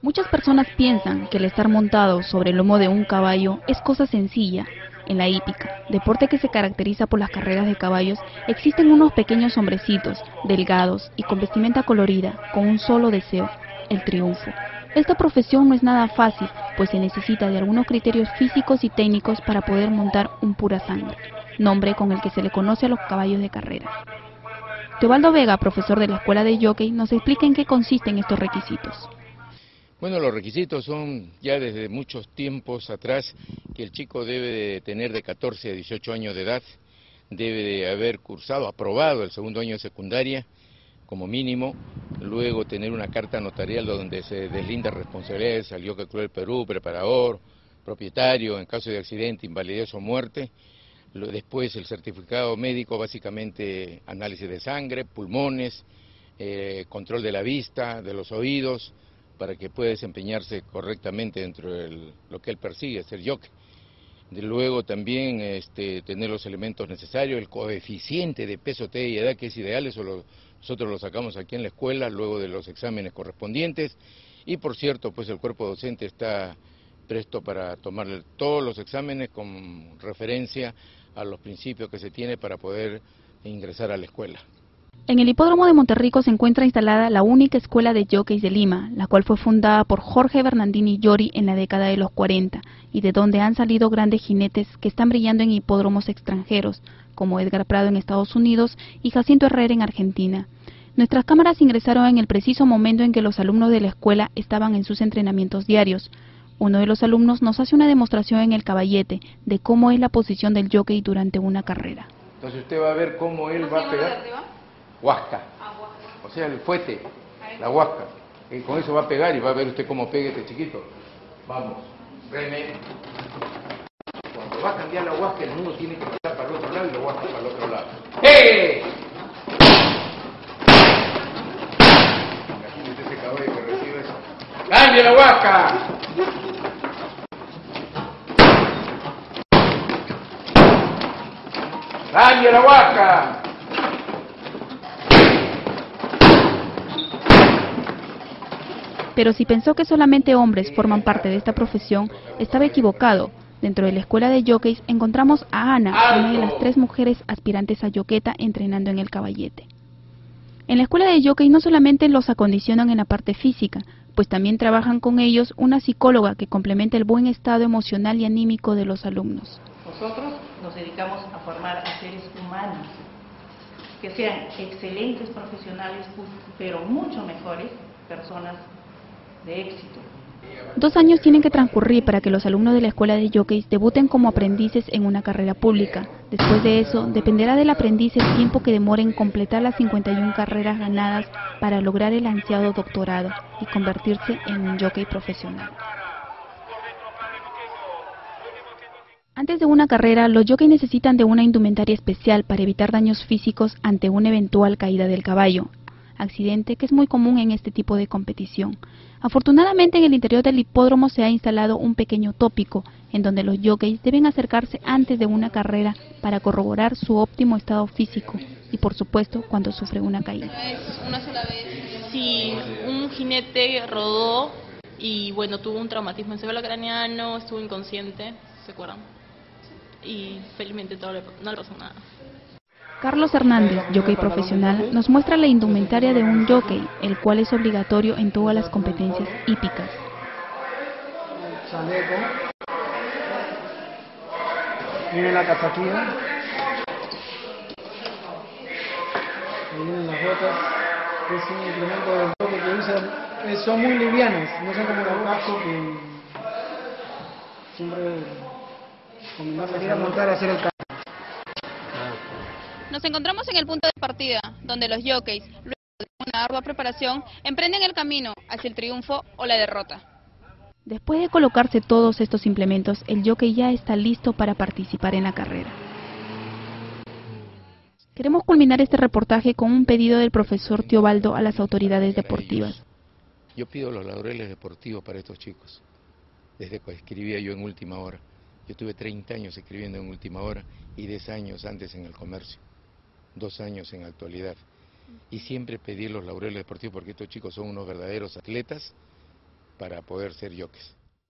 Muchas personas piensan que el estar montado sobre el lomo de un caballo es cosa sencilla. En la hípica, deporte que se caracteriza por las carreras de caballos, existen unos pequeños hombrecitos, delgados y con vestimenta colorida, con un solo deseo, el triunfo. Esta profesión no es nada fácil, pues se necesita de algunos criterios físicos y técnicos para poder montar un pura sangre, nombre con el que se le conoce a los caballos de carrera. Teobaldo Vega, profesor de la Escuela de Jockey, nos explica en qué consisten estos requisitos. Bueno, los requisitos son ya desde muchos tiempos atrás que el chico debe de tener de 14 a 18 años de edad, debe de haber cursado, aprobado el segundo año de secundaria como mínimo, luego tener una carta notarial donde se deslinda responsabilidades al que Club del Perú, preparador, propietario, en caso de accidente, invalidez o muerte, después el certificado médico, básicamente análisis de sangre, pulmones, eh, control de la vista, de los oídos, para que pueda desempeñarse correctamente dentro de lo que él persigue, ser jockey. De luego también este, tener los elementos necesarios, el coeficiente de peso, T y edad que es ideal, eso nosotros lo sacamos aquí en la escuela luego de los exámenes correspondientes y por cierto pues el cuerpo docente está presto para tomar todos los exámenes con referencia a los principios que se tiene para poder ingresar a la escuela. En el hipódromo de Monterrico se encuentra instalada la única escuela de jockeys de Lima, la cual fue fundada por Jorge Bernardini Llori en la década de los 40 y de donde han salido grandes jinetes que están brillando en hipódromos extranjeros, como Edgar Prado en Estados Unidos y Jacinto Herrera en Argentina. Nuestras cámaras ingresaron en el preciso momento en que los alumnos de la escuela estaban en sus entrenamientos diarios. Uno de los alumnos nos hace una demostración en el caballete de cómo es la posición del jockey durante una carrera. Entonces usted va a ver cómo él va a pegar huasca. O sea, el fuete, la huasca. Y con eso va a pegar y va a ver usted cómo pegue este chiquito. Vamos, reme. Cuando va a cambiar la huasca, el mundo tiene que pasar para el otro lado y la huasca para el otro lado. ¡Eh! Imagínese ese caballo que recibe eso. ¡Cambia la huasca! ¡Cambia la huasca! Pero si pensó que solamente hombres forman parte de esta profesión, estaba equivocado. Dentro de la escuela de jockeys encontramos a Ana, una de las tres mujeres aspirantes a yoqueta entrenando en el caballete. En la escuela de jockey no solamente los acondicionan en la parte física, pues también trabajan con ellos una psicóloga que complementa el buen estado emocional y anímico de los alumnos. Nosotros nos dedicamos a formar a seres humanos que sean excelentes profesionales, pero mucho mejores personas Dos años tienen que transcurrir para que los alumnos de la escuela de jockeys debuten como aprendices en una carrera pública. Después de eso, dependerá del aprendiz el tiempo que demore en completar las 51 carreras ganadas para lograr el ansiado doctorado y convertirse en un jockey profesional. Antes de una carrera, los jockeys necesitan de una indumentaria especial para evitar daños físicos ante una eventual caída del caballo, accidente que es muy común en este tipo de competición. Afortunadamente en el interior del hipódromo se ha instalado un pequeño tópico en donde los jockeys deben acercarse antes de una carrera para corroborar su óptimo estado físico y por supuesto cuando sufre una caída. Una sola vez, si un jinete rodó y bueno, tuvo un traumatismo craneano, estuvo inconsciente, ¿se acuerdan? Y felizmente no le pasó nada. Carlos Hernández, jockey profesional, nos muestra la indumentaria de un jockey, el cual es obligatorio en todas las competencias hípicas. Miren la casaquilla. Miren las botas. Es un implemento del jockey que usan. Son muy livianos, no son como los cascos que siempre ir a montar a hacer el nos encontramos en el punto de partida, donde los jockeys, luego de una ardua preparación, emprenden el camino hacia el triunfo o la derrota. Después de colocarse todos estos implementos, el jockey ya está listo para participar en la carrera. Queremos culminar este reportaje con un pedido del profesor Teobaldo a las autoridades deportivas. Yo pido los laureles deportivos para estos chicos, desde que escribía yo en última hora. Yo tuve 30 años escribiendo en última hora y 10 años antes en el comercio, dos años en actualidad. Y siempre pedí los laureles deportivos porque estos chicos son unos verdaderos atletas para poder ser jockeys.